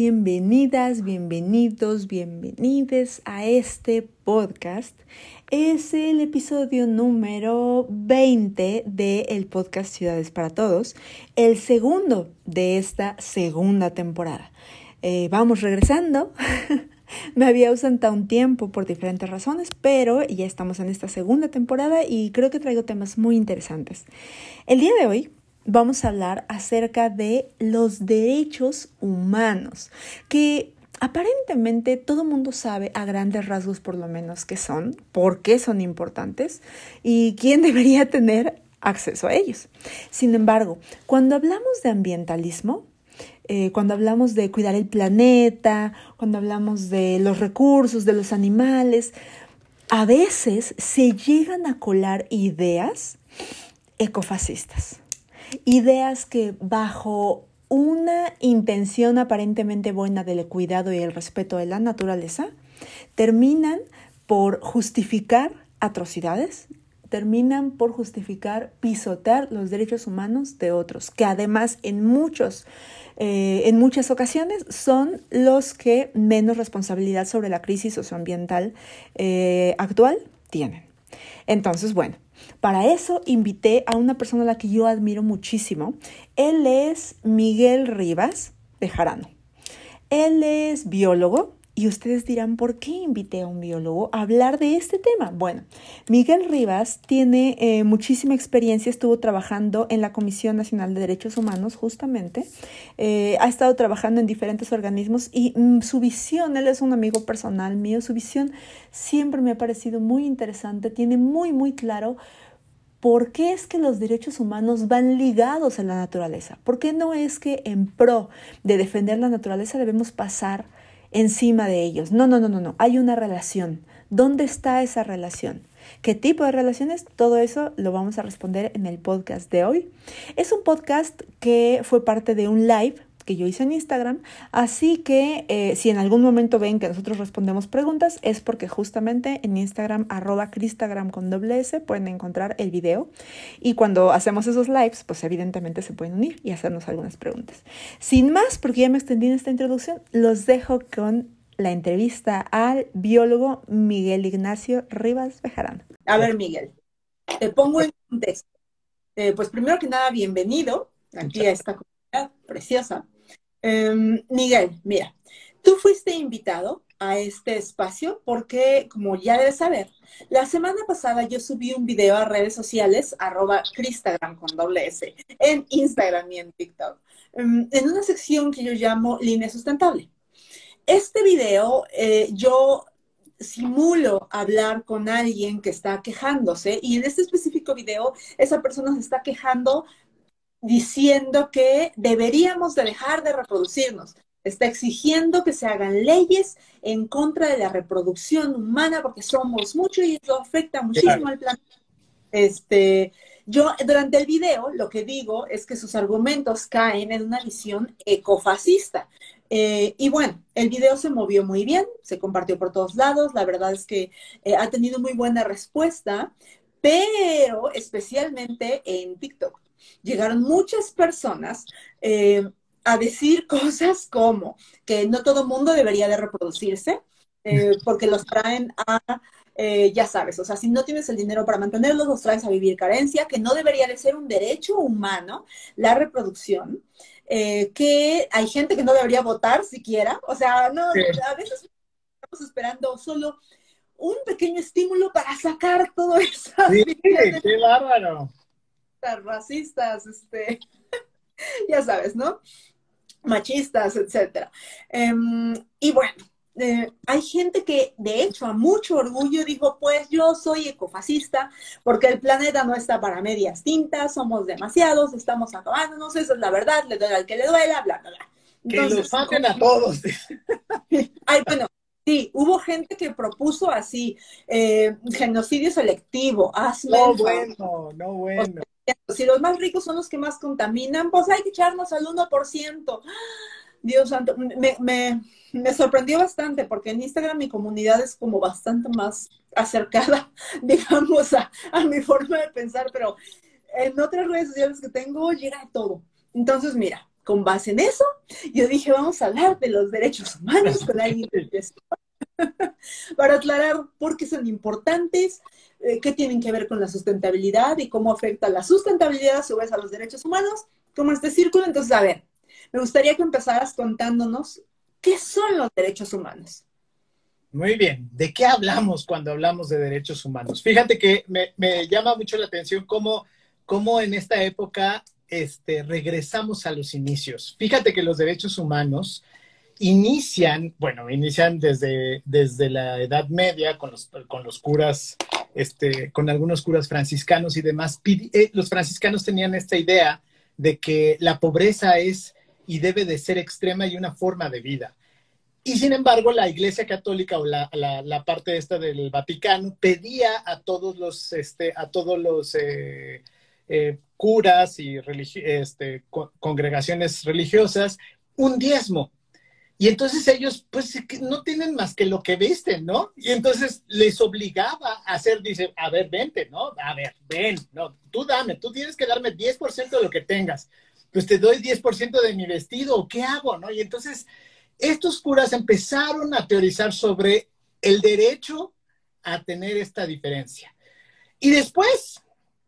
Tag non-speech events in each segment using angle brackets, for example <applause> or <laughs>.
Bienvenidas, bienvenidos, bienvenides a este podcast. Es el episodio número 20 del podcast Ciudades para Todos, el segundo de esta segunda temporada. Eh, vamos regresando. <laughs> Me había ausentado un tiempo por diferentes razones, pero ya estamos en esta segunda temporada y creo que traigo temas muy interesantes. El día de hoy vamos a hablar acerca de los derechos humanos, que aparentemente todo el mundo sabe a grandes rasgos por lo menos qué son, por qué son importantes y quién <laughs> debería tener acceso a ellos. Sin embargo, cuando hablamos de ambientalismo, eh, cuando hablamos de cuidar el planeta, cuando hablamos de los recursos, de los animales, a veces se llegan a colar ideas ecofascistas ideas que bajo una intención aparentemente buena del cuidado y el respeto de la naturaleza, terminan por justificar atrocidades, terminan por justificar pisotear los derechos humanos de otros, que además en, muchos, eh, en muchas ocasiones son los que menos responsabilidad sobre la crisis socioambiental eh, actual tienen. Entonces, bueno, para eso invité a una persona a la que yo admiro muchísimo. Él es Miguel Rivas de Jarano. Él es biólogo, y ustedes dirán, ¿por qué invité a un biólogo a hablar de este tema? Bueno, Miguel Rivas tiene eh, muchísima experiencia, estuvo trabajando en la Comisión Nacional de Derechos Humanos justamente, eh, ha estado trabajando en diferentes organismos y mm, su visión, él es un amigo personal mío, su visión siempre me ha parecido muy interesante, tiene muy, muy claro ¿Por qué es que los derechos humanos van ligados a la naturaleza? ¿Por qué no es que en pro de defender la naturaleza debemos pasar encima de ellos. No, no, no, no, no. Hay una relación. ¿Dónde está esa relación? ¿Qué tipo de relaciones? Todo eso lo vamos a responder en el podcast de hoy. Es un podcast que fue parte de un live que yo hice en Instagram. Así que eh, si en algún momento ven que nosotros respondemos preguntas, es porque justamente en Instagram, arroba Cristagram con doble S, pueden encontrar el video. Y cuando hacemos esos lives, pues evidentemente se pueden unir y hacernos algunas preguntas. Sin más, porque ya me extendí en esta introducción, los dejo con la entrevista al biólogo Miguel Ignacio Rivas Bejarano. A ver, Miguel, te pongo en contexto. Eh, pues primero que nada, bienvenido aquí a esta comunidad preciosa. Em, Miguel, mira, tú fuiste invitado a este espacio porque, como ya debes saber, la semana pasada yo subí un video a redes sociales, arroba Cristagram con doble S, en Instagram y en TikTok, em, en una sección que yo llamo línea sustentable. Este video eh, yo simulo hablar con alguien que está quejándose y en este específico video esa persona se está quejando diciendo que deberíamos de dejar de reproducirnos. Está exigiendo que se hagan leyes en contra de la reproducción humana porque somos mucho y eso afecta muchísimo al planeta. Este, yo durante el video lo que digo es que sus argumentos caen en una visión ecofascista. Eh, y bueno, el video se movió muy bien, se compartió por todos lados, la verdad es que eh, ha tenido muy buena respuesta, pero especialmente en TikTok llegaron muchas personas eh, a decir cosas como que no todo mundo debería de reproducirse eh, <laughs> porque los traen a, eh, ya sabes, o sea, si no tienes el dinero para mantenerlos, los traes a vivir carencia, que no debería de ser un derecho humano la reproducción, que hay gente que no debería votar siquiera, o sea, no, a veces estamos esperando solo un pequeño estímulo para sacar todo eso. Sí, <laughs> qué bárbaro racistas, este, <laughs> ya sabes, ¿no? Machistas, etcétera. Em, y bueno, eh, hay gente que de hecho a mucho orgullo dijo, pues yo soy ecofascista porque el planeta no está para medias tintas, somos demasiados, estamos acabándonos, esa es la verdad, le duele al que le duela, bla, bla, bla. que los saquen a todos. <laughs> ay, bueno, Sí, hubo gente que propuso así, eh, genocidio selectivo, hazme No, bueno, no, bueno. Si los más ricos son los que más contaminan, pues hay que echarnos al 1%. Dios santo, me, sorprendió bastante porque en Instagram mi comunidad es como bastante más acercada, <laughs> digamos, a, mi forma de pensar, pero en otras redes sociales que tengo llega todo. Entonces, mira, con base en eso, yo dije, vamos a hablar de los derechos humanos con alguien que <laughs> para aclarar por qué son importantes, eh, qué tienen que ver con la sustentabilidad y cómo afecta la sustentabilidad a su vez a los derechos humanos, como este círculo. Entonces, a ver, me gustaría que empezaras contándonos qué son los derechos humanos. Muy bien. ¿De qué hablamos cuando hablamos de derechos humanos? Fíjate que me, llama mucho la atención cómo, cómo en esta época este, regresamos a los inicios. Fíjate que los derechos humanos inician, bueno, inician desde, desde la Edad Media con los, con los curas, este, con algunos curas franciscanos y demás. Eh, los franciscanos tenían esta idea de que la pobreza es y debe de ser extrema y una forma de vida. Y sin embargo, la Iglesia Católica o la, la, parte esta del Vaticano pedía a todos los, este, a todos los eh, eh, curas y religi este, co congregaciones religiosas un diezmo. Y entonces ellos, pues, no tienen más que lo que visten, ¿no? Y entonces les obligaba a hacer, dice, a ver, vente, ¿no? A ver, ven, no, tú dame, tú tienes que darme 10% de lo que tengas. Pues te doy 10% de mi vestido, ¿qué hago, no? Y entonces estos curas empezaron a teorizar sobre el derecho a tener esta diferencia. Y después,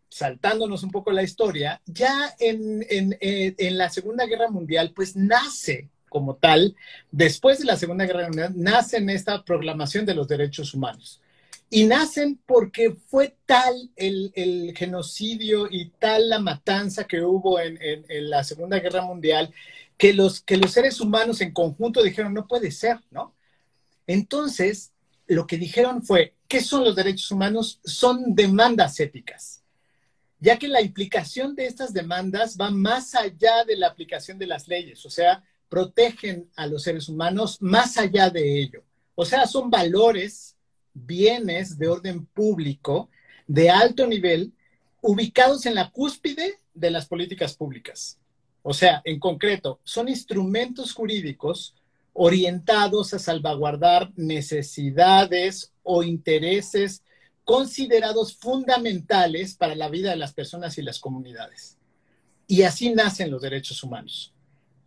saltándonos un poco la historia, ya en, en, en, la Segunda Guerra Mundial, pues nace como tal, después de la Segunda Guerra Mundial, nace en esta proclamación de los derechos humanos. Y nacen porque fue tal el, el genocidio y tal la matanza que hubo en, en la Segunda Guerra Mundial que los, que los seres humanos en conjunto dijeron, no puede ser, ¿no? Entonces, lo que dijeron fue, ¿qué son los derechos humanos? Son demandas éticas, ya que la implicación de estas demandas va más allá de la aplicación de las leyes, o sea, protegen a los seres humanos más allá de ello. O sea, son valores, bienes de orden público de alto nivel ubicados en la cúspide de las políticas públicas. O sea, en concreto, son instrumentos jurídicos orientados a salvaguardar necesidades o intereses considerados fundamentales para la vida de las personas y las comunidades. Y así nacen los derechos humanos.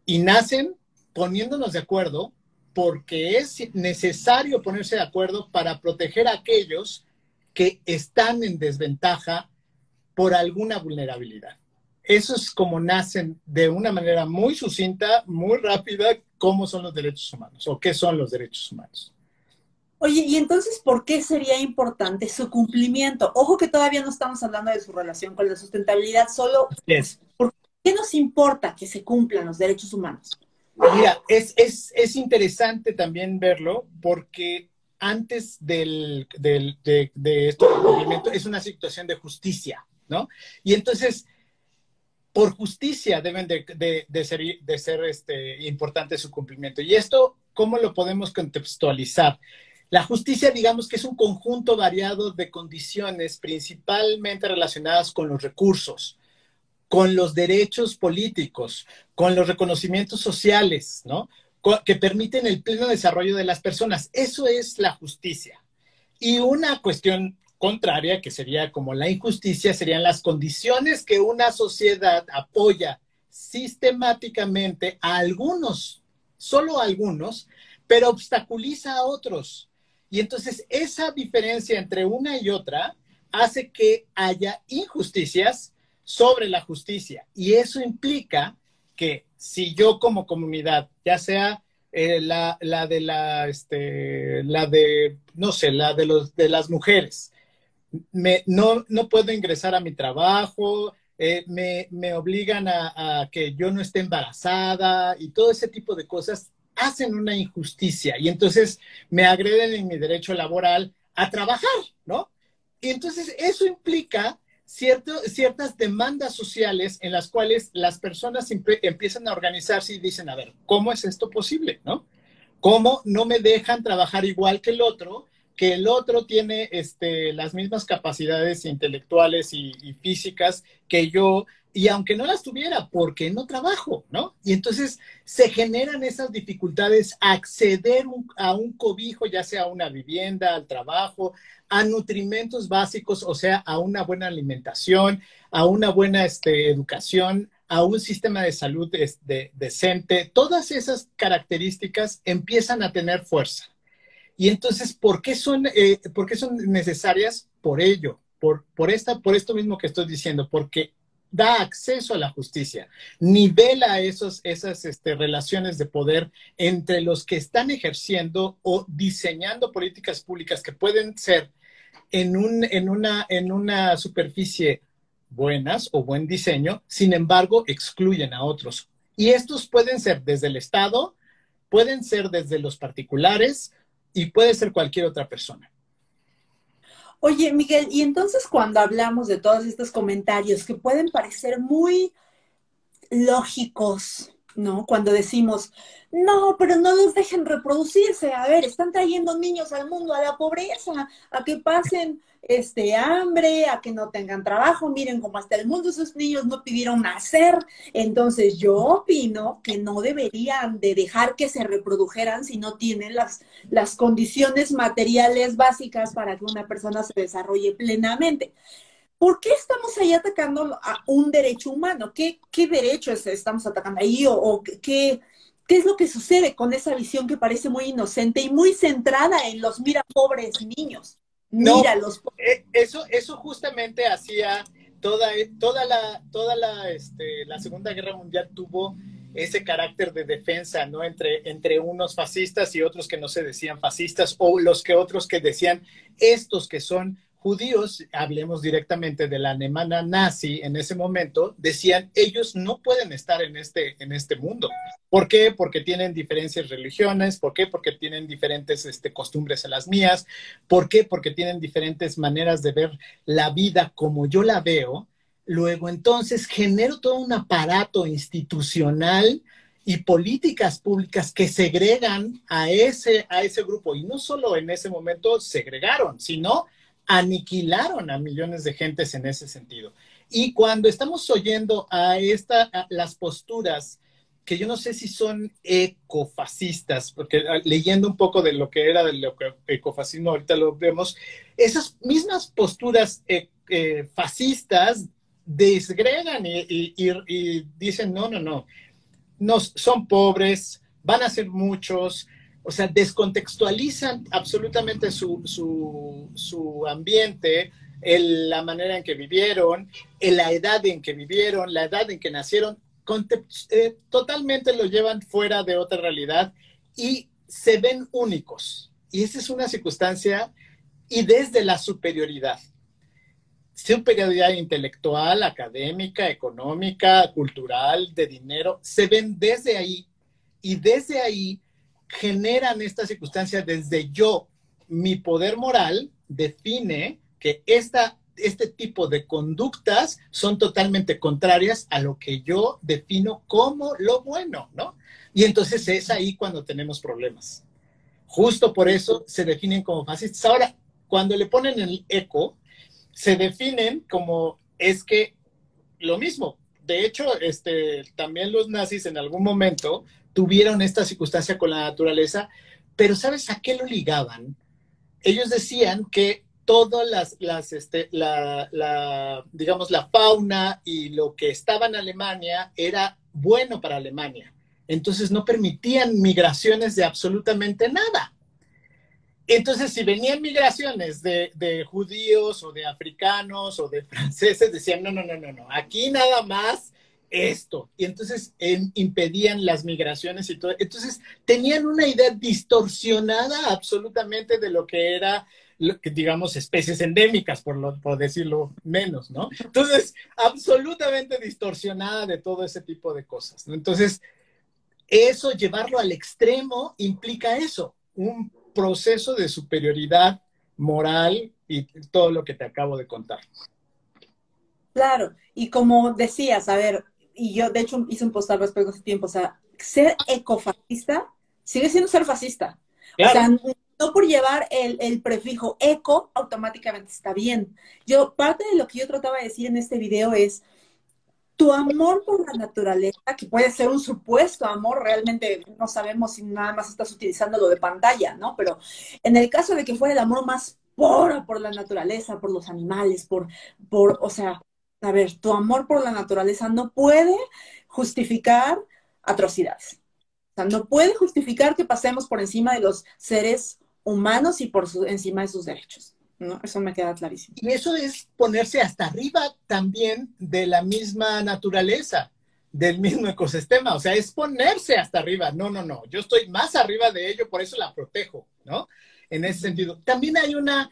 Y nacen poniéndonos de acuerdo porque es necesario ponerse de acuerdo para proteger a aquellos que están en desventaja por alguna vulnerabilidad eso es como nacen de una manera muy sucinta, muy rápida, cómo son los derechos humanos o qué son los derechos humanos. Oye, y entonces, ¿por qué sería importante su cumplimiento? Ojo que todavía no estamos hablando de su relación con la sustentabilidad, solo es. ¿por qué nos importa que se cumplan los derechos humanos? Mira, es, es, es interesante también verlo porque antes del, del, de, de esto del cumplimiento es una situación de justicia, ¿no? Y entonces por justicia deben de, de, de ser, de ser este, importante su cumplimiento. Y esto, ¿cómo lo podemos contextualizar? La justicia, digamos que es un conjunto variado de condiciones principalmente relacionadas con los recursos, con los derechos políticos, con los reconocimientos sociales, ¿no? Que permiten el pleno desarrollo de las personas. Eso es la justicia. Y una cuestión contraria, que sería como la injusticia, serían las condiciones que una sociedad apoya sistemáticamente a algunos, solo a algunos, pero obstaculiza a otros. Y entonces esa diferencia entre una y otra hace que haya injusticias sobre la justicia. Y eso implica que si yo como comunidad, ya sea eh, la, la, de la, este, la de, no sé, la de los, de las mujeres, me, no, no puedo ingresar a mi trabajo, eh, me, me, obligan a, a, que yo no esté embarazada y todo ese tipo de cosas hacen una injusticia y entonces me agreden en mi derecho laboral a trabajar, ¿no? Y entonces eso implica cierto, ciertas demandas sociales en las cuales las personas empiezan a organizarse y dicen, a ver, ¿cómo es esto posible, no? ¿Cómo no me dejan trabajar igual que el otro? que el otro tiene este, las mismas capacidades intelectuales y, físicas que yo, y aunque no las tuviera, porque no trabajo, ¿no? Y entonces se generan esas dificultades a acceder a un cobijo, ya sea a una vivienda, al trabajo, a nutrimentos básicos, o sea, a una buena alimentación, a una buena este, educación, a un sistema de salud este, decente. Todas esas características empiezan a tener fuerza. Y entonces, ¿por qué son, eh, ¿por qué son necesarias? Por ello, por, por, esta, por esto mismo que estoy diciendo, porque da acceso a la justicia, nivela esos, esas este, relaciones de poder entre los que están ejerciendo o diseñando políticas públicas que pueden ser en, un, en, una, en una superficie buenas o buen diseño, sin embargo, excluyen a otros. Y estos pueden ser desde el Estado, pueden ser desde los particulares, y puede ser cualquier otra persona. Oye, Miguel, y entonces cuando hablamos de todos estos comentarios que pueden parecer muy lógicos, ¿no? Cuando decimos, no, pero no los dejen reproducirse, a ver, están trayendo niños al mundo a la pobreza, a que pasen este hambre, a que no tengan trabajo, miren cómo hasta el mundo esos niños no pidieron nacer, entonces yo opino que no deberían de dejar que se reprodujeran si no tienen las, las condiciones materiales básicas para que una persona se desarrolle plenamente. ¿Por qué estamos ahí atacando a un derecho humano? ¿Qué, qué derechos estamos atacando ahí? ¿O, qué, qué es lo que sucede con esa visión que parece muy inocente y muy centrada en los mira pobres niños? Mira los eh, eso, eso justamente hacía toda, toda la, toda la, este, la Segunda Guerra Mundial tuvo ese carácter de defensa, ¿no? Entre, entre unos fascistas y otros que no se decían fascistas, o los que otros que decían estos que son judíos, hablemos directamente de la alemana nazi en ese momento, decían, ellos no pueden estar en este, en este mundo. ¿Por qué? Porque tienen diferencias religiones, ¿por qué? Porque tienen diferentes este, costumbres a las mías, ¿por qué? Porque tienen diferentes maneras de ver la vida como yo la veo. Luego entonces genero todo un aparato institucional y políticas públicas que segregan a ese, a ese grupo. Y no solo en ese momento segregaron, sino aniquilaron a millones de gentes en ese sentido. Y cuando estamos oyendo a, esta, las posturas que yo no sé si son ecofascistas, porque ah, leyendo un poco de lo que era del ecofascismo, ahorita lo vemos, esas mismas posturas eh, eh, fascistas desgregan y, dicen, no, no, no, no, son pobres, van a ser muchos, o sea, descontextualizan absolutamente su, su, ambiente, la manera en que vivieron, la edad en que vivieron, la edad en que nacieron, eh, totalmente lo llevan fuera de otra realidad y se ven únicos. Y esa es una circunstancia y desde la superioridad. Superioridad intelectual, académica, económica, cultural, de dinero, se ven desde ahí y desde ahí generan esta circunstancia desde yo, mi poder moral define que esta, este tipo de conductas son totalmente contrarias a lo que yo defino como lo bueno, ¿no? Y entonces es ahí cuando tenemos problemas. Justo por eso se definen como fascistas. Ahora, cuando le ponen el eco, se definen como es que lo mismo. De hecho, este, también los nazis en algún momento tuvieron esta circunstancia con la naturaleza, pero ¿sabes a qué lo ligaban? Ellos decían que todas las, las este, la, digamos, la fauna y lo que estaba en Alemania era bueno para Alemania. Entonces no permitían migraciones de absolutamente nada. Entonces, si venían migraciones de, de, judíos o de africanos o de <laughs> franceses, decían, no, no, no, no, no, aquí nada más esto. Y entonces impedían las migraciones y todo. Entonces tenían una idea distorsionada absolutamente de lo que era, digamos, especies endémicas, por, por decirlo menos, ¿no? Entonces, absolutamente distorsionada de todo ese tipo de cosas. Entonces, eso, llevarlo al extremo, implica eso, un proceso de superioridad moral y todo lo que te acabo de contar. Claro, y como decías, a ver, y yo de hecho hice un post al respecto hace tiempo, o sea, ser ecofascista sigue siendo ser fascista. O sea, no por llevar el, el, prefijo eco, automáticamente está bien. Yo, parte de lo que yo trataba de decir en este video es, tu amor por la naturaleza, que puede ser un supuesto amor, realmente no sabemos si nada más estás utilizando lo de pantalla, ¿no? Pero en el caso de que fuera el amor más puro por la naturaleza, por los animales, por, por, o sea, a ver, tu amor por la naturaleza no puede justificar atrocidades. O sea, no puede justificar que pasemos por encima de los seres humanos y por encima de sus derechos. ¿no? Eso me queda clarísimo. Y eso es ponerse hasta arriba también de la misma naturaleza, del mismo ecosistema. O sea, es ponerse hasta arriba. No, no, no. Yo estoy más arriba de ello, por eso la protejo, ¿no? En ese sentido. También hay una,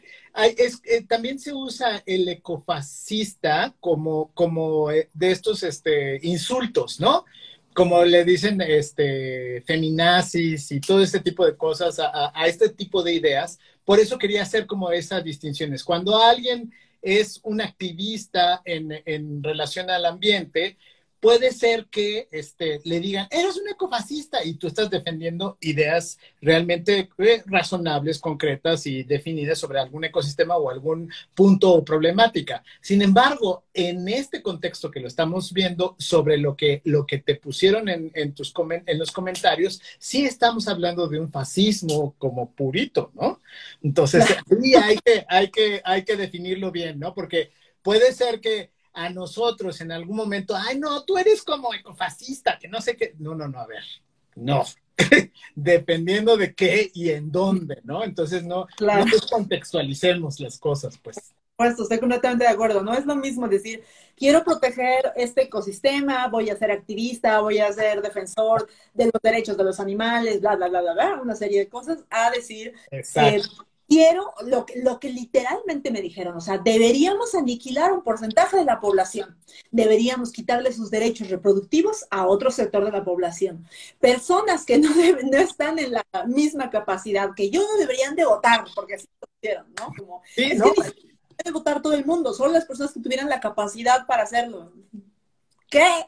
es, eh, también se usa el ecofascista como, como eh, de estos este, insultos, ¿no? como le dicen, este, feminazis y todo este tipo de cosas a, a, este tipo de ideas. Por eso quería hacer como esas distinciones. Cuando alguien es un activista en, en relación al ambiente, puede ser que este, le digan, eres un ecofascista y tú estás defendiendo ideas realmente eh, razonables, concretas y definidas sobre algún ecosistema o algún punto o problemática. Sin embargo, en este contexto que lo estamos viendo sobre lo que, lo que te pusieron en, en tus en los comentarios, sí estamos hablando de un fascismo como purito, ¿no? Entonces, <laughs> sí hay que, hay que, hay que definirlo bien, ¿no? Porque puede ser que a nosotros en algún momento, ay, no, tú eres como ecofascista, que no sé qué. No, no, no, a ver, no. <laughs> Dependiendo de qué y en dónde, ¿no? Entonces, no, no contextualicemos las cosas, pues. Pues estoy completamente de acuerdo. No es lo mismo decir, quiero proteger este ecosistema, voy a ser activista, voy a ser defensor de los derechos de los animales, bla, bla, bla, bla, bla, una serie de cosas, a decir, Exacto quiero lo que, lo que literalmente me dijeron, o sea, deberíamos aniquilar un porcentaje de la población, deberíamos quitarle sus derechos reproductivos a otro sector de la población. Personas que no, deben, no están en la misma capacidad que yo no deberían de votar, porque así lo hicieron, ¿no? Como, es que pues. votar todo el mundo, solo las personas que tuvieran la capacidad para hacerlo. ¿Qué?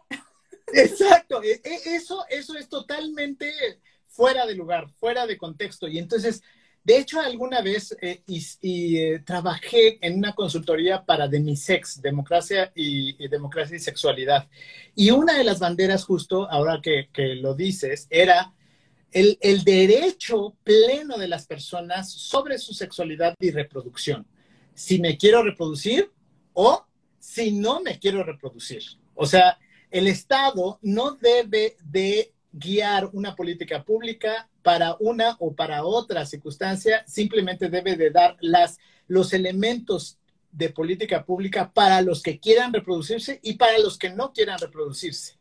Exacto, e, e, eso, eso es totalmente fuera de lugar, fuera de contexto. Y entonces, de hecho, alguna vez eh, eh, trabajé en una consultoría para Demisex, democracia y, democracia y sexualidad. Y una de las banderas, justo ahora que, lo dices, era el, el, derecho pleno de las personas sobre su sexualidad y reproducción. Si me quiero reproducir o si no me quiero reproducir. O sea, el Estado no debe de guiar una política pública para una o para otra circunstancia, simplemente debe de dar las, los elementos de política pública para los que quieran reproducirse y para los que no quieran reproducirse.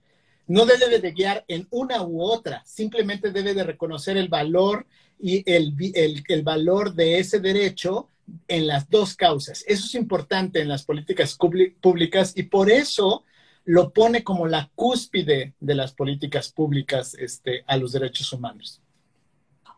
No debe de guiar en una u otra, simplemente debe de reconocer el valor y el, el, el valor de ese derecho en las dos causas. Eso es importante en las políticas públicas y por eso lo pone como la cúspide de las políticas públicas este, a los derechos humanos.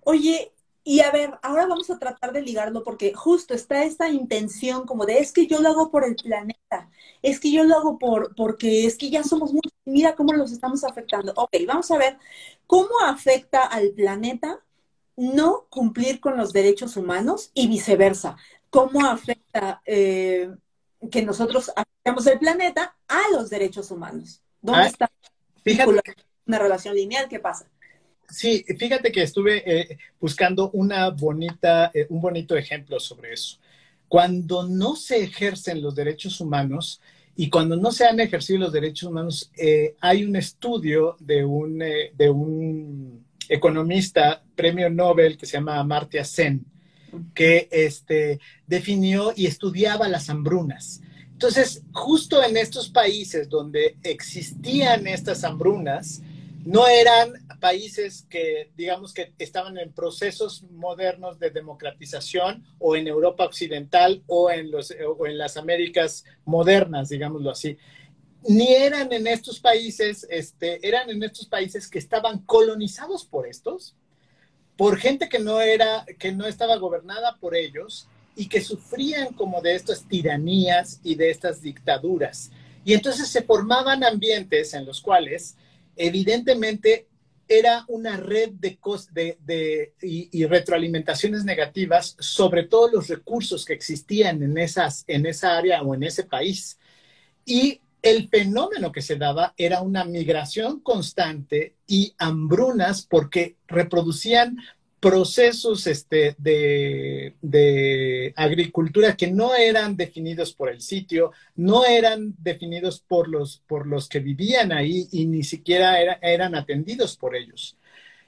Oye, y a ver, ahora vamos a tratar de ligarlo porque justo está esta intención como de es que yo lo hago por el planeta, es que yo lo hago por porque es que ya somos muchos, mira cómo los estamos afectando. Ok, vamos a ver cómo afecta al planeta no cumplir con los derechos humanos y viceversa. ¿Cómo afecta eh, que nosotros afectamos el planeta a los derechos humanos. ¿Dónde ah, está una relación lineal? ¿Qué pasa? Sí, fíjate que estuve eh, buscando una bonita, eh, un bonito ejemplo sobre eso. Cuando no se ejercen los derechos humanos y cuando no se han ejercido los derechos humanos, eh, hay un estudio de un, de un economista, premio Nobel, que se llama Amartya Sen, que este, definió y estudiaba las hambrunas. Entonces, justo en estos países donde existían estas hambrunas, no eran países que, digamos, que estaban en procesos modernos de democratización o en Europa Occidental o en, en las Américas modernas, digámoslo así. Ni eran en estos países, este, eran en estos países que estaban colonizados por estos, por gente que no era, que no estaba gobernada por ellos y que sufrían como de estas tiranías y de estas dictaduras. Y entonces se formaban ambientes en los cuales evidentemente era una red de, de, y, retroalimentaciones negativas sobre todos los recursos que existían en, esas, en esa área o en ese país. Y el fenómeno que se daba era una migración constante y hambrunas porque reproducían procesos este, de, agricultura que no eran definidos por el sitio, no eran definidos por los, por los que vivían ahí y ni siquiera eran atendidos por ellos.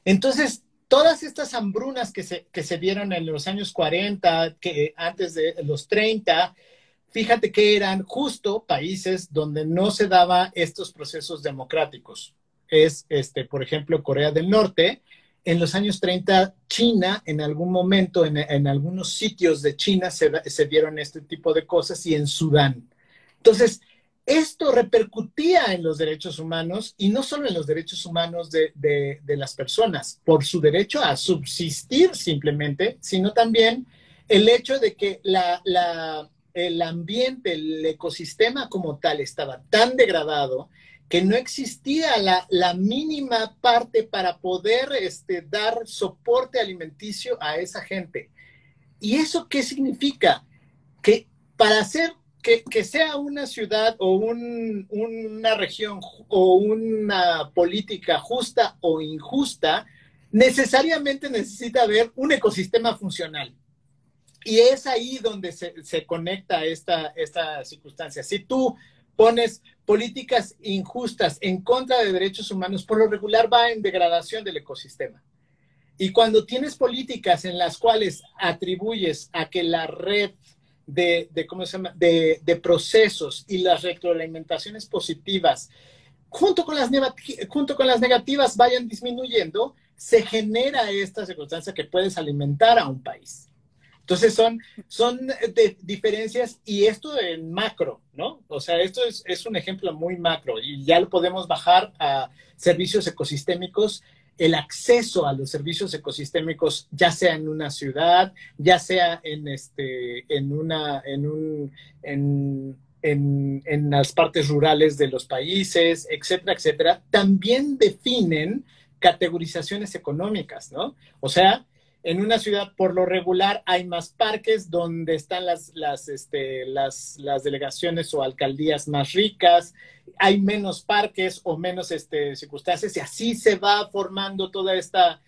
Entonces, todas estas hambrunas que se, que se dieron en los años 40, que antes de los 30, fíjate que eran justo países donde no se daba estos procesos democráticos. Es, este, por ejemplo, Corea del Norte, en los años 30, China, en algún momento, en, algunos sitios de China se, se, dieron este tipo de cosas y en Sudán. Entonces, esto repercutía en los derechos humanos y no solo en los derechos humanos de, de, las personas, por su derecho a subsistir simplemente, sino también el hecho de que la, la, el ambiente, el ecosistema como tal estaba tan degradado que no existía la, mínima parte para poder este, dar soporte alimenticio a esa gente. ¿Y eso qué significa? Que para hacer que, sea una ciudad o una región o una política justa o injusta, necesariamente necesita haber un ecosistema funcional. Y es ahí donde se, conecta esta, esta circunstancia. Si tú pones políticas injustas en contra de derechos humanos, por lo regular va en degradación del ecosistema. Y cuando tienes políticas en las cuales atribuyes a que la red de, ¿cómo se llama? De, procesos y las retroalimentaciones positivas, junto con, las junto con las negativas, vayan disminuyendo, se genera esta circunstancia que puedes alimentar a un país. Entonces son, son diferencias y esto en macro, ¿no? O sea, esto es, es, un ejemplo muy macro y ya lo podemos bajar a servicios ecosistémicos, el acceso a los servicios ecosistémicos, ya sea en una ciudad, ya sea en, este, en, una, en, un, en, en, en las partes rurales de los países, etcétera, etcétera, también definen categorizaciones económicas, ¿no? O sea, en una ciudad por lo regular hay más parques donde están las, este, delegaciones o alcaldías más ricas, hay menos parques o menos este, circunstancias y así se va formando toda esta,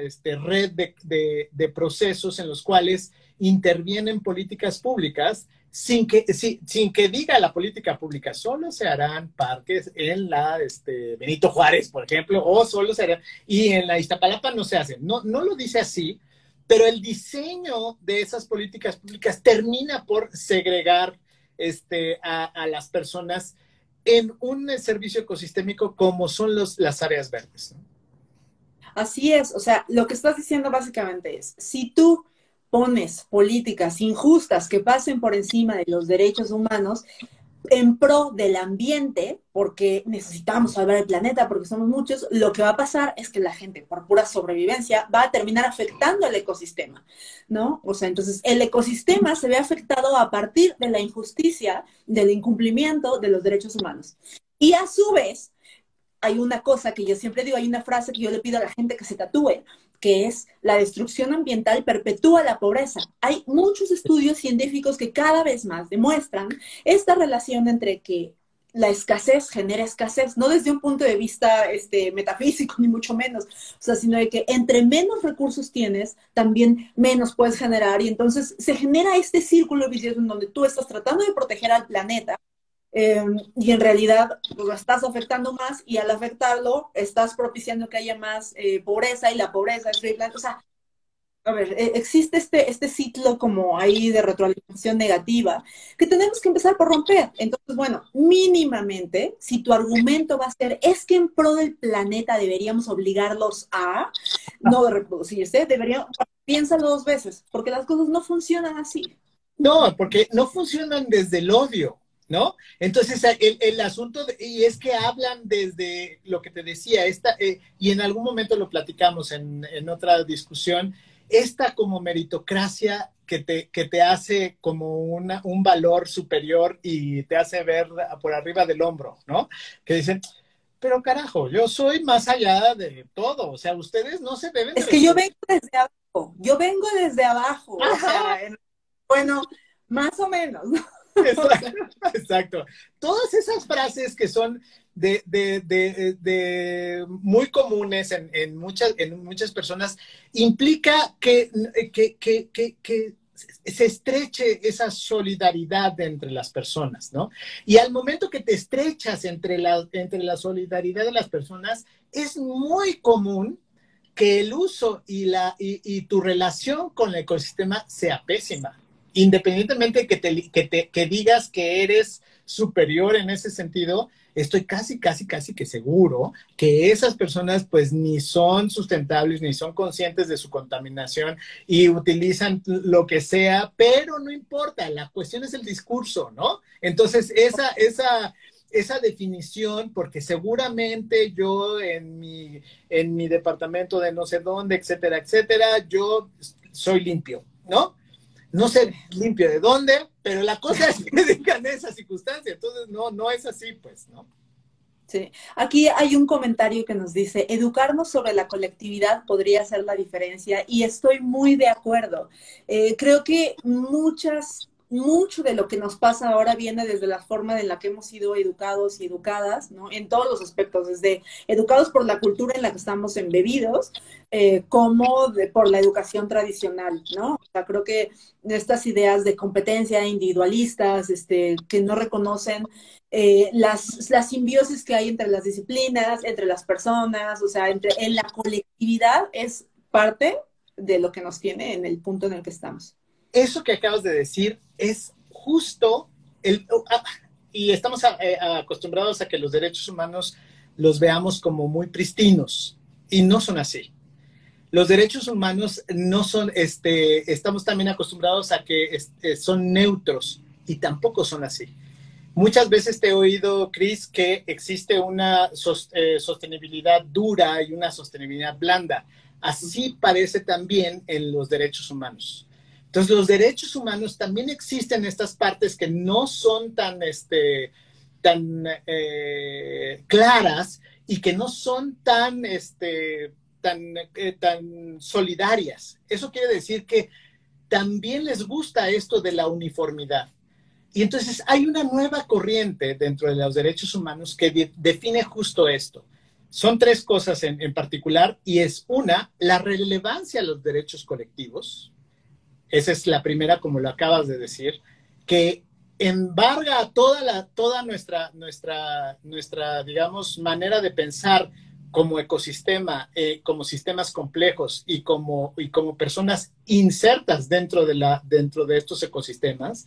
este, red de procesos en los cuales intervienen políticas públicas sin que, sin que diga la política pública, solo se harán parques en la este, Benito Juárez, por ejemplo, o solo se harán, y en la Iztapalapa no se hacen. No, no lo dice así, pero el diseño de esas políticas públicas termina por segregar este, a, las personas en un servicio ecosistémico como son los, las áreas verdes. Así es, o sea, lo que estás diciendo básicamente es, si tú pones políticas injustas que pasen por encima de los derechos humanos en pro del ambiente, porque necesitamos salvar el planeta, porque somos muchos, lo que va a pasar es que la gente, por pura sobrevivencia, va a terminar afectando al ecosistema, ¿no? O sea, entonces el ecosistema se ve afectado a partir de la injusticia, del incumplimiento de los derechos humanos. Y a su vez, hay una cosa que yo siempre digo, hay una frase que yo le pido a la gente que se tatúe, que es la destrucción ambiental perpetúa la pobreza. Hay muchos estudios científicos que cada vez más demuestran esta relación entre que la escasez genera escasez, no desde un punto de vista este, metafísico, <laughs> ni mucho menos, o sea, sino de que entre menos recursos tienes, también menos puedes generar, y entonces se genera este círculo vicioso en donde tú estás tratando de proteger al planeta, Em, y en realidad pues, lo estás afectando más y al afectarlo estás propiciando que haya más eh, pobreza y la pobreza es O sea, a ver, e, existe este, este ciclo como ahí de retroalimentación negativa que tenemos que empezar por romper. Entonces, bueno, mínimamente, si tu argumento va a ser, es que en pro del planeta deberíamos obligarlos a no de reproducirse, deberíamos, piénsalo dos veces, porque las cosas no funcionan así. No, porque no funcionan desde el odio. ¿No? Entonces, el, asunto, y es que hablan desde lo que te decía, esta, eh, y en algún momento lo platicamos en, otra discusión, esta como meritocracia que te, que te hace como una, un valor superior y te hace ver por arriba del hombro, ¿no? Que dicen, pero carajo, yo soy más allá de todo, o sea, ustedes no se deben... Es que yo vengo desde abajo, yo vengo desde abajo, o sea, bueno, más o menos, ¿no? Exacto, Todas esas frases que son de, muy comunes en, muchas, muchas personas implica que, se estreche esa solidaridad entre las personas, ¿no? Y al momento que te estrechas entre la, solidaridad de las personas, es muy común que el uso y, la, y, tu relación con el ecosistema sea pésima. Independientemente que, te, que, te, digas que eres superior en ese sentido, estoy casi, casi, casi que seguro que esas personas pues ni son sustentables, ni son conscientes de su contaminación y utilizan lo que sea, pero no importa, la cuestión es el discurso, ¿no? Entonces, esa, esa, esa definición, porque seguramente yo en mi, en mi departamento de no sé dónde, etcétera, etcétera, yo soy limpio, ¿no? No sé limpio de dónde, pero la cosa es que <laughs> digan esa circunstancia, entonces no, no es así, pues, ¿no? Sí. Aquí hay un comentario que nos dice, educarnos sobre la colectividad podría hacer la diferencia y estoy muy de acuerdo. Eh, creo que muchas mucho de lo que nos pasa ahora viene desde la forma en la que hemos sido educados y educadas, ¿no? En todos los aspectos, desde educados por la cultura en la que estamos embebidos, eh, como por la educación tradicional, ¿no? O sea, creo que estas ideas de competencia individualistas, este, que no reconocen eh, las, las simbiosis que hay entre las disciplinas, entre las personas, o sea, entre, en la colectividad es parte de lo que nos tiene en el punto en el que estamos eso que acabas de decir es justo. Ah, y estamos eh, acostumbrados a que los derechos humanos los veamos como muy pristinos y no son así. Los derechos humanos no son, este, estamos también acostumbrados a que este, son neutros y tampoco son así. Muchas veces te he oído, Chris, que existe una eh, sostenibilidad dura y una sostenibilidad blanda. Así parece también en los derechos humanos. Entonces, los derechos humanos también existen estas partes que no son tan, este, eh, claras y que no son tan, este, eh, tan solidarias. Eso quiere decir que también les gusta esto de la uniformidad. Y entonces hay una nueva corriente dentro de los derechos humanos que define justo esto. Son tres cosas en, en particular y es una, la relevancia de los derechos colectivos, esa es la primera, como lo acabas de decir, que embarga toda, la, toda nuestra, digamos, manera de pensar como ecosistema, eh, como sistemas complejos y como, personas insertas dentro de estos ecosistemas.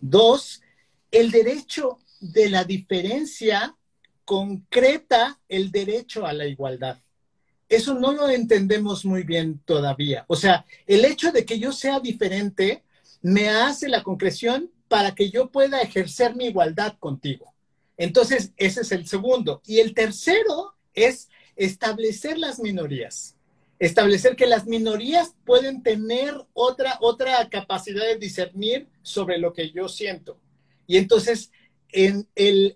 Dos, el derecho de la diferencia concreta el derecho a la igualdad eso no lo entendemos muy bien todavía. O sea, el hecho de que yo sea diferente me hace la concreción para que yo pueda ejercer mi igualdad contigo. Entonces, ese es el segundo. Y el tercero es establecer las minorías. Establecer que las minorías pueden tener otra, otra capacidad de discernir sobre lo que yo siento. Y entonces, en el,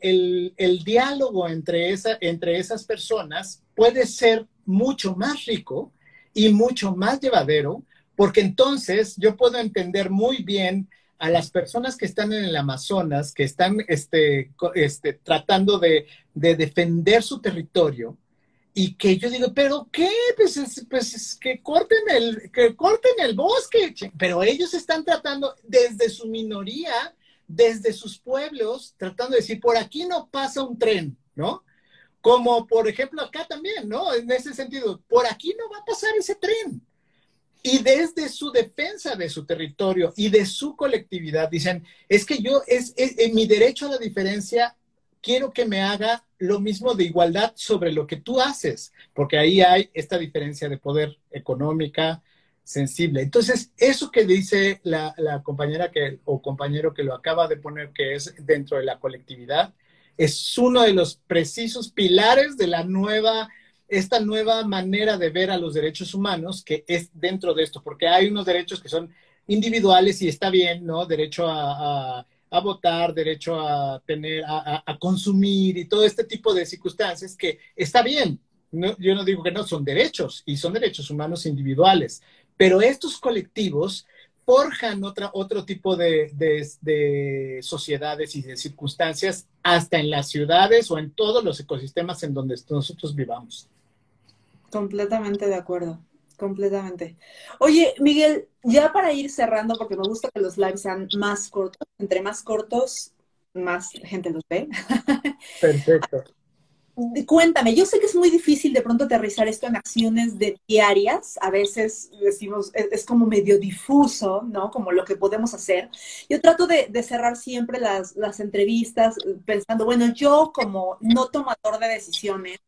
el, diálogo entre, esa, entre esas personas puede ser mucho más rico y mucho más llevadero, porque entonces yo puedo entender muy bien a las personas que están en el Amazonas, que están este, este, tratando de, defender su territorio, y que yo digo, pero ¿qué? Pues, pues que, corten el, que corten el bosque, pero ellos están tratando desde su minoría, desde sus pueblos, tratando de decir, por aquí no pasa un tren, ¿no? Como por ejemplo acá también, ¿no? En ese sentido, por aquí no va a pasar ese tren. Y desde su defensa de su territorio y de su colectividad, dicen, es que yo, es, en mi derecho a la diferencia, quiero que me haga lo mismo de igualdad sobre lo que tú haces, porque ahí hay esta diferencia de poder económica, sensible. Entonces, eso que dice la, la, compañera que, o compañero que lo acaba de poner, que es dentro de la colectividad, es uno de los precisos pilares de la nueva, esta nueva manera de ver a los derechos humanos que es dentro de esto, porque hay unos derechos que son individuales y está bien, ¿no? Derecho a, a votar, derecho a tener, a, consumir y todo este tipo de circunstancias que está bien. yo no digo que no, son derechos y son derechos humanos individuales, pero estos colectivos forjan otra, otro tipo de, de, sociedades y de circunstancias hasta en las ciudades o en todos los ecosistemas en donde nosotros vivamos. Completamente de acuerdo, completamente. Oye, Miguel, ya para ir cerrando, porque me gusta que los lives sean más cortos, entre más cortos, más gente los ve. <laughs> Perfecto. Cuéntame, yo sé que es muy difícil de pronto aterrizar esto en acciones diarias, a veces decimos, es, como medio difuso, ¿no? Como lo que podemos hacer. Yo trato de, cerrar siempre las, entrevistas pensando, bueno, yo como no tomador de decisiones,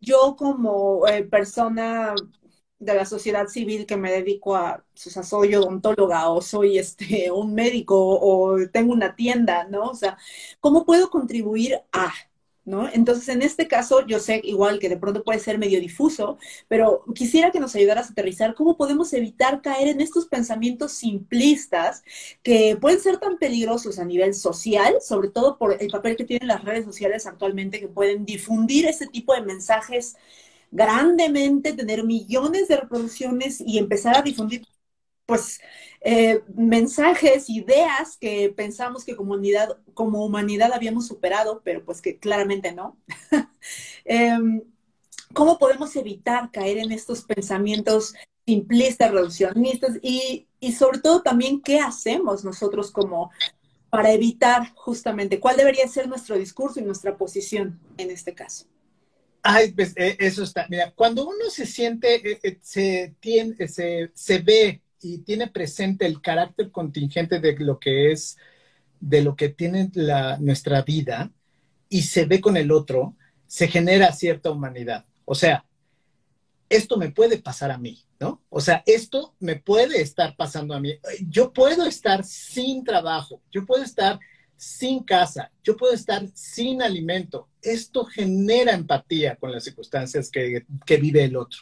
yo como eh, persona de la sociedad civil que me dedico a, o sea, soy odontóloga o soy este, un médico o tengo una tienda, ¿no? O sea, ¿cómo puedo contribuir a? ¿No? Entonces, en este caso, yo sé igual que de pronto puede ser medio difuso, pero quisiera que nos ayudaras a aterrizar cómo podemos evitar caer en estos pensamientos simplistas que pueden ser tan peligrosos a nivel social, sobre todo por el papel que tienen las redes sociales actualmente, que pueden difundir ese tipo de mensajes grandemente, tener millones de reproducciones y empezar a difundir pues eh, mensajes, ideas que pensamos que como humanidad, habíamos superado, pero pues que claramente no. <laughs> Em, ¿Cómo podemos evitar caer en estos pensamientos simplistas, reduccionistas y, y sobre todo también qué hacemos nosotros como para evitar justamente cuál debería ser nuestro discurso y nuestra posición en este caso? Ay, pues eh, eso está. Mira, cuando uno se siente, eh, se, tiene, se, se ve y tiene presente el carácter contingente de lo que es, de lo que tiene la, nuestra vida y se ve con el otro, se genera cierta humanidad. O sea, esto me puede pasar a mí, ¿no? O sea, esto me puede estar pasando a mí. Yo puedo estar sin trabajo, yo puedo estar sin casa, yo puedo estar sin alimento. Esto genera empatía con las circunstancias que, que vive el otro.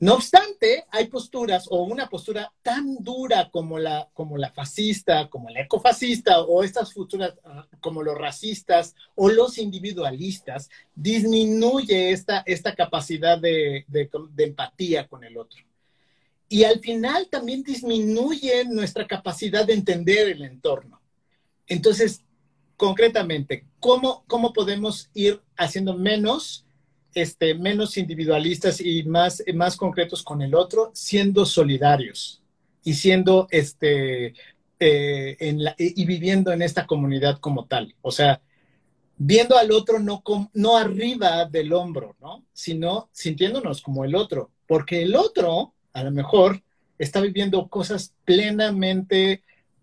No obstante, hay posturas o una postura tan dura como la, como la fascista, como la ecofascista o estas futuras ah, como los racistas o los individualistas, disminuye esta, esta capacidad de, de, empatía con el otro. Y al final también disminuye nuestra capacidad de entender el entorno. Entonces, concretamente, ¿cómo, cómo podemos ir haciendo menos? Este, menos individualistas y más, más concretos con el otro, siendo solidarios y siendo este, eh, en la, y viviendo en esta comunidad como tal. O sea, viendo al otro no, no arriba del hombro, ¿no? Sino sintiéndonos como el otro, porque el otro, a lo mejor, está viviendo cosas plenamente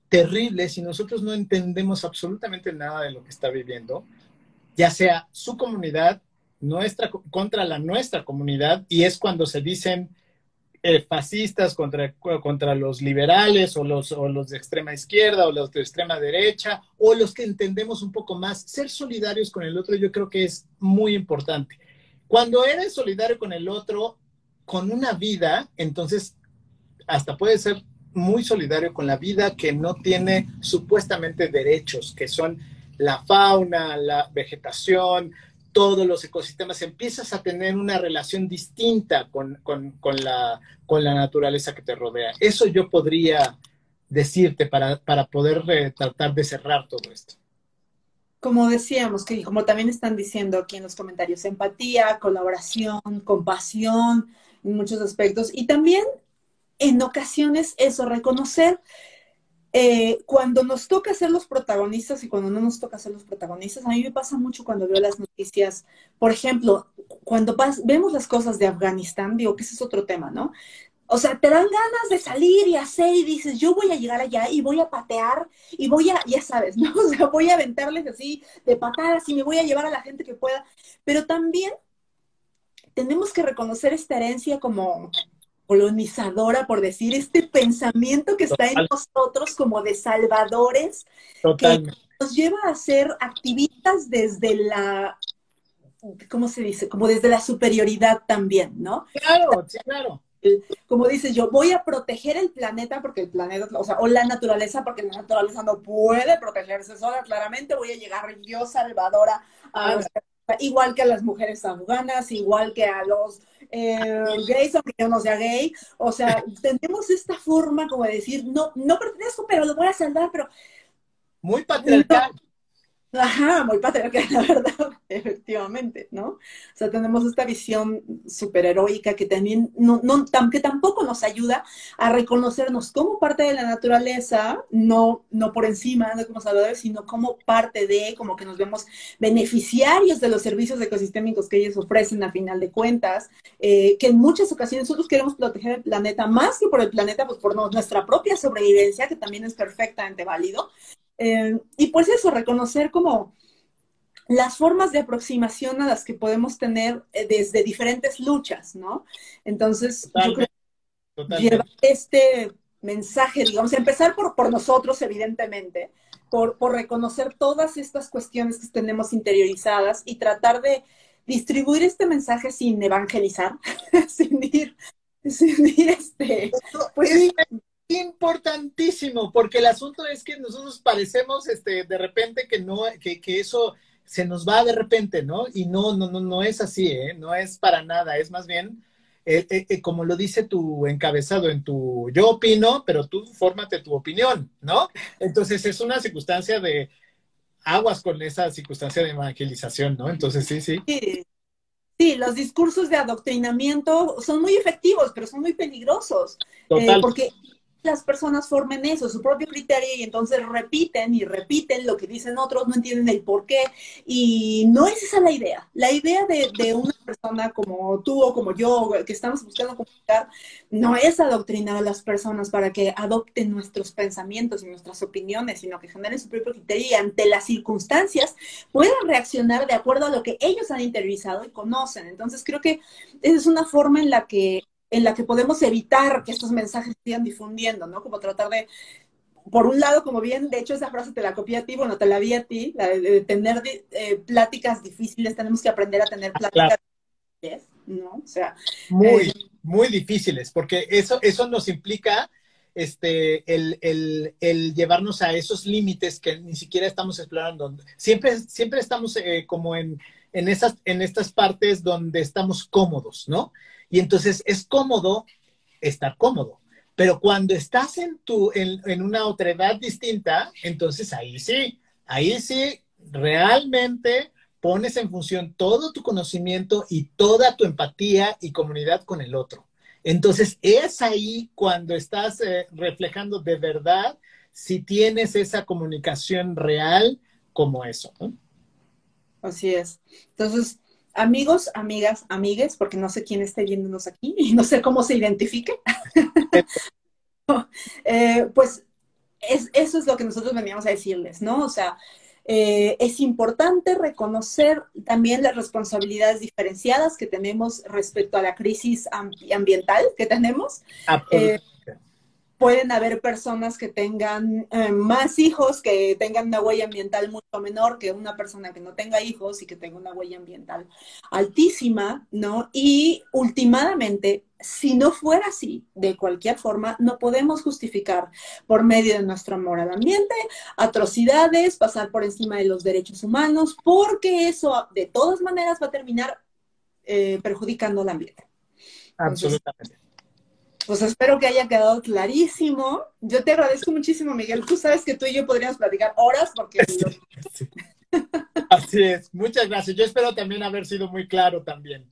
terribles y nosotros no entendemos absolutamente nada de lo que está viviendo, ya sea su comunidad nuestra, contra la nuestra comunidad y es cuando se dicen eh, fascistas contra, contra los liberales o los, o los de extrema izquierda o los de extrema derecha o los que entendemos un poco más. Ser solidarios con el otro yo creo que es muy importante. Cuando eres solidario con el otro, con una vida, entonces hasta puede ser muy solidario con la vida que no tiene supuestamente derechos, que son la fauna, la vegetación, todos los ecosistemas, empiezas a tener una relación distinta con, la, con la naturaleza que te rodea. Eso yo podría decirte para, para poder eh, tratar de cerrar todo esto. Como decíamos, que como también están diciendo aquí en los comentarios, empatía, colaboración, compasión, en muchos aspectos. Y también en ocasiones eso, reconocer eh, cuando nos toca ser los protagonistas y cuando no nos toca ser los protagonistas, a mí me pasa mucho cuando veo las noticias, por ejemplo, cuando vemos las cosas de Afganistán, digo que ese es otro tema, ¿no? O sea, te dan ganas de salir y hacer y dices, yo voy a llegar allá y voy a patear y voy a, ya sabes, ¿no? <laughs> O sea, voy a aventarles así de patadas y me voy a llevar a la gente que pueda. Pero también tenemos que reconocer esta herencia como, colonizadora, por decir, este pensamiento que está en nosotros como de salvadores, que nos lleva a ser activistas desde la, ¿cómo se dice? Como desde la superioridad también, ¿no? Claro, claro. como dices yo, voy a proteger el planeta porque el planeta, o sea, o la naturaleza porque la naturaleza no puede protegerse sola, claramente voy a llegar yo salvadora a, igual que a las mujeres afganas, igual que a los eh, gays, aunque yo no sea gay, o sea, tenemos esta forma como de decir, no, no pertenezco, pero lo voy a salvar, pero... Muy patriarcal. Ajá, muy patriarcal, <laughs> la verdad, efectivamente, ¿no? O sea, tenemos esta visión superheroica que también no, no, que tampoco nos ayuda a reconocernos como parte de la naturaleza, no, no por encima, no como salvadores, sino como parte de, como que nos vemos beneficiarios de los servicios ecosistémicos que ellos ofrecen a final de cuentas, eh, que en muchas ocasiones nosotros queremos proteger el planeta más que por el planeta, pues por nuestra propia sobrevivencia, que también es perfectamente válido, eh, y pues eso, reconocer como las formas de aproximación a las que podemos tener eh, desde diferentes luchas, ¿no? Entonces, yo creo que llevar este mensaje, digamos, empezar por, por nosotros, evidentemente, por, por, reconocer todas estas cuestiones que tenemos interiorizadas y tratar de distribuir este mensaje sin evangelizar, <laughs> sin ir, sin ir este, pues, importantísimo, porque el asunto es que nosotros parecemos este, de repente que no, que, que eso se nos va de repente, ¿no? Y no, no, no, no es así, ¿eh? No es para nada, es más bien, eh, eh, eh, como lo dice tu encabezado en tu, yo opino, pero tú fórmate tu opinión, ¿no? Entonces es una circunstancia de aguas con esa circunstancia de evangelización, ¿no? Entonces sí, sí. Sí, sí los discursos de adoctrinamiento son muy efectivos, pero son muy peligrosos. Total. porque las personas formen eso, su propio criterio, y entonces repiten y repiten lo que dicen otros, no entienden el por qué, y no es esa la idea. La idea de, una persona como tú o como yo, que estamos buscando comunicar, no es adoctrinar a las personas para que adopten nuestros pensamientos y nuestras opiniones, sino que generen su propio criterio y ante las circunstancias puedan reaccionar de acuerdo a lo que ellos han interiorizado y conocen. Entonces creo que esa es una forma en la que en la que podemos evitar que estos mensajes sigan difundiendo, ¿no? Como tratar de, por un lado, como bien, de hecho esa frase te la copié a ti, bueno, te la vi a ti, la de, tener eh, pláticas difíciles, tenemos que aprender a tener ah, pláticas difíciles, ¿no? O sea... Muy, eh, muy difíciles, porque eso, eso nos implica este, el, el, el, llevarnos a esos límites que ni siquiera estamos explorando. Siempre, siempre estamos eh, como en, en, esas, en estas partes donde estamos cómodos, ¿no? Y entonces es cómodo estar cómodo. Pero cuando estás en, tu, en, en una otra edad distinta, entonces ahí sí, ahí sí, realmente pones en función todo tu conocimiento y toda tu empatía y comunidad con el otro. Entonces es ahí cuando estás eh, reflejando de verdad si tienes esa comunicación real como eso. Así es. Entonces, amigos, amigas, amigues, porque no sé quién esté viéndonos aquí y no sé cómo se identifique, <laughs> eh, pues eso es lo que nosotros veníamos a decirles, ¿no? O sea, eh, es importante reconocer también las responsabilidades diferenciadas que tenemos respecto a la crisis ambiental que tenemos. Eh, pueden haber personas que tengan eh, más hijos, que tengan una huella ambiental mucho menor que una persona que no tenga hijos y que tenga una huella ambiental altísima, ¿no? Y últimamente, si no fuera así, de cualquier forma, no podemos justificar por medio de nuestro amor al ambiente atrocidades, pasar por encima de los derechos humanos, porque eso de todas maneras va a terminar eh, perjudicando al ambiente. Absolutamente pues espero que haya quedado clarísimo. Yo te agradezco muchísimo, Miguel. Tú sabes que tú y yo podríamos platicar horas porque... Así es. Muchas gracias. Yo espero también haber sido muy claro también.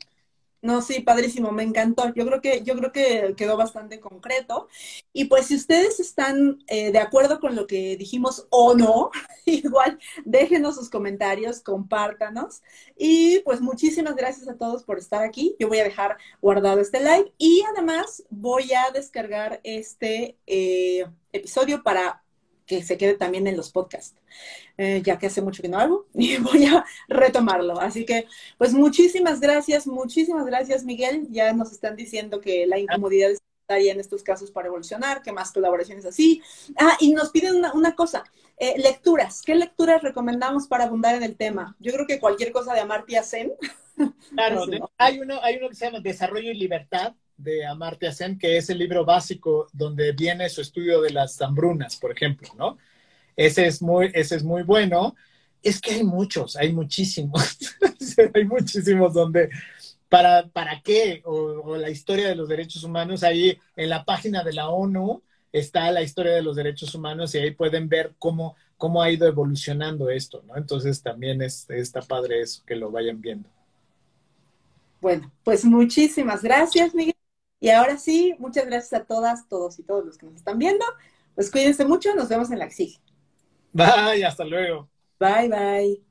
No, sí, padrísimo, me encantó. Yo creo que, yo creo que quedó bastante concreto. Y pues si ustedes están eh, de acuerdo con lo que dijimos o no, <laughs> igual déjenos sus comentarios, compártanos. Y pues muchísimas gracias a todos por estar aquí. Yo voy a dejar guardado este live y además voy a descargar este eh, episodio para que se quede también en los podcasts, eh, ya que hace mucho que no hago <laughs> y voy a retomarlo. Así que, pues muchísimas gracias, muchísimas gracias, Miguel. Ya nos están diciendo que la incomodidad es necesaria en estos casos para evolucionar, que más colaboraciones así. Ah, y nos piden una, cosa, eh, lecturas. ¿Qué lecturas recomendamos para abundar en el tema? Yo creo que cualquier cosa de Amartya Sen. <laughs> Claro, hay, uno, hay uno que se llama Desarrollo y Libertad de Amartya Sen, que es el libro básico donde viene su estudio de las hambrunas, por ejemplo, ¿no? Ese es muy, ese es muy bueno. Es que hay muchos, hay muchísimos, <laughs> hay muchísimos donde, ¿para, para qué? O, la historia de los derechos humanos, ahí en la página de la ONU está la historia de los derechos humanos y ahí pueden ver cómo, cómo ha ido evolucionando esto, ¿no? Entonces también es, está padre eso, que lo vayan viendo. Bueno, pues muchísimas gracias, Miguel. Y ahora sí, muchas gracias a todas, todos y todos los que nos están viendo. Pues cuídense mucho, nos vemos en la exige. Bye, hasta luego. Bye, bye.